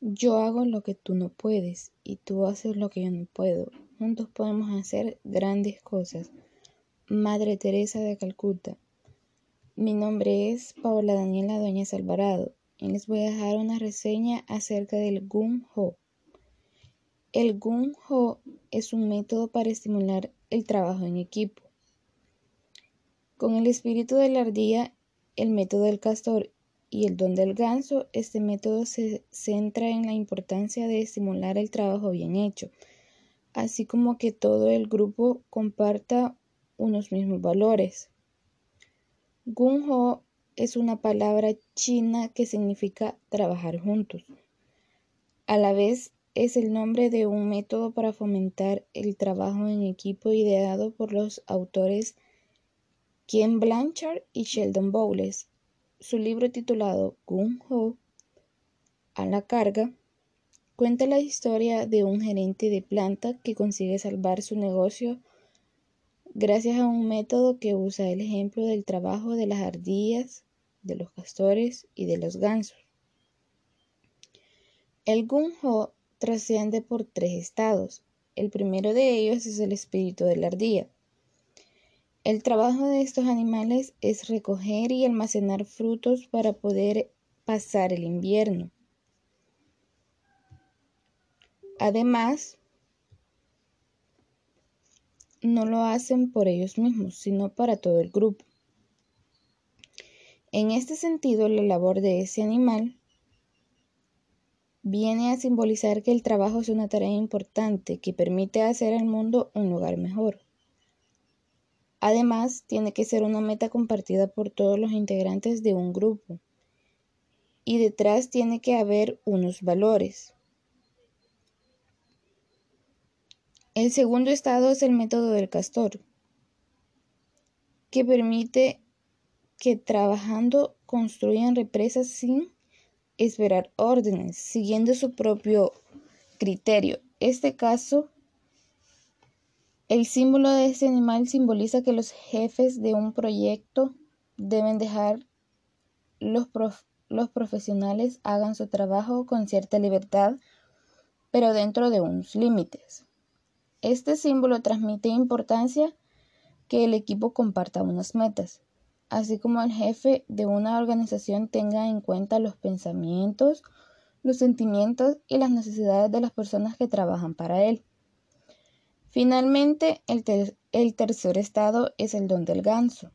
Yo hago lo que tú no puedes y tú haces lo que yo no puedo. Juntos podemos hacer grandes cosas. Madre Teresa de Calcuta. Mi nombre es Paola Daniela Doñez Alvarado y les voy a dejar una reseña acerca del Gun Ho. El Gun Ho es un método para estimular el trabajo en equipo. Con el espíritu de la ardilla, el método del castor y el don del ganso, este método se centra en la importancia de estimular el trabajo bien hecho, así como que todo el grupo comparta unos mismos valores. Gung Ho es una palabra china que significa trabajar juntos. A la vez es el nombre de un método para fomentar el trabajo en equipo ideado por los autores Ken Blanchard y Sheldon Bowles su libro titulado Gung Ho a la carga cuenta la historia de un gerente de planta que consigue salvar su negocio gracias a un método que usa el ejemplo del trabajo de las ardillas, de los castores y de los gansos. El Gung Ho trasciende por tres estados. El primero de ellos es el espíritu de la ardilla. El trabajo de estos animales es recoger y almacenar frutos para poder pasar el invierno. Además, no lo hacen por ellos mismos, sino para todo el grupo. En este sentido, la labor de ese animal viene a simbolizar que el trabajo es una tarea importante que permite hacer al mundo un lugar mejor. Además, tiene que ser una meta compartida por todos los integrantes de un grupo. Y detrás tiene que haber unos valores. El segundo estado es el método del castor, que permite que trabajando construyan represas sin esperar órdenes, siguiendo su propio criterio. Este caso el símbolo de este animal simboliza que los jefes de un proyecto deben dejar los, los profesionales hagan su trabajo con cierta libertad, pero dentro de unos límites. Este símbolo transmite importancia que el equipo comparta unas metas, así como el jefe de una organización tenga en cuenta los pensamientos, los sentimientos y las necesidades de las personas que trabajan para él. Finalmente, el, tercer estado es el don del ganso.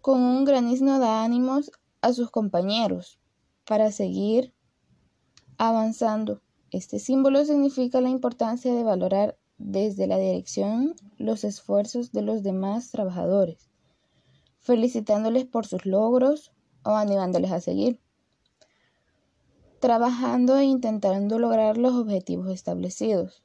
Con un granizno da ánimos a sus compañeros para seguir avanzando. Este símbolo significa la importancia de valorar desde la dirección los esfuerzos de los demás trabajadores, felicitándoles por sus logros o animándoles a seguir trabajando e intentando lograr los objetivos establecidos.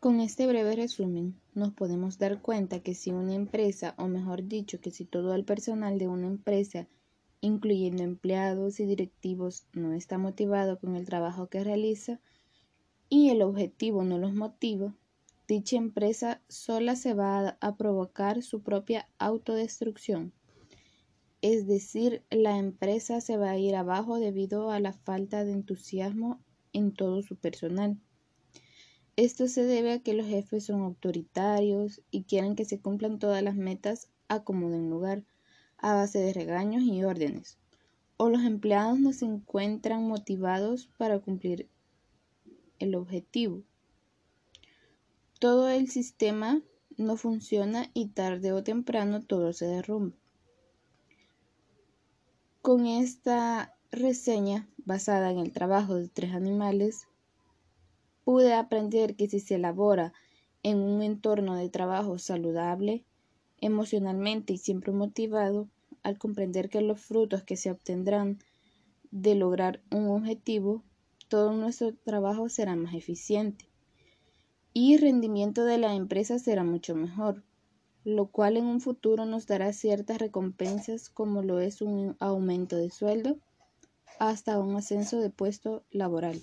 Con este breve resumen, nos podemos dar cuenta que si una empresa, o mejor dicho, que si todo el personal de una empresa, incluyendo empleados y directivos, no está motivado con el trabajo que realiza y el objetivo no los motiva, dicha empresa sola se va a provocar su propia autodestrucción. Es decir, la empresa se va a ir abajo debido a la falta de entusiasmo en todo su personal. Esto se debe a que los jefes son autoritarios y quieren que se cumplan todas las metas a como den lugar, a base de regaños y órdenes. O los empleados no se encuentran motivados para cumplir el objetivo todo el sistema no funciona y tarde o temprano todo se derrumba. Con esta reseña basada en el trabajo de tres animales, pude aprender que si se elabora en un entorno de trabajo saludable, emocionalmente y siempre motivado, al comprender que los frutos que se obtendrán de lograr un objetivo, todo nuestro trabajo será más eficiente y rendimiento de la empresa será mucho mejor, lo cual en un futuro nos dará ciertas recompensas como lo es un aumento de sueldo hasta un ascenso de puesto laboral.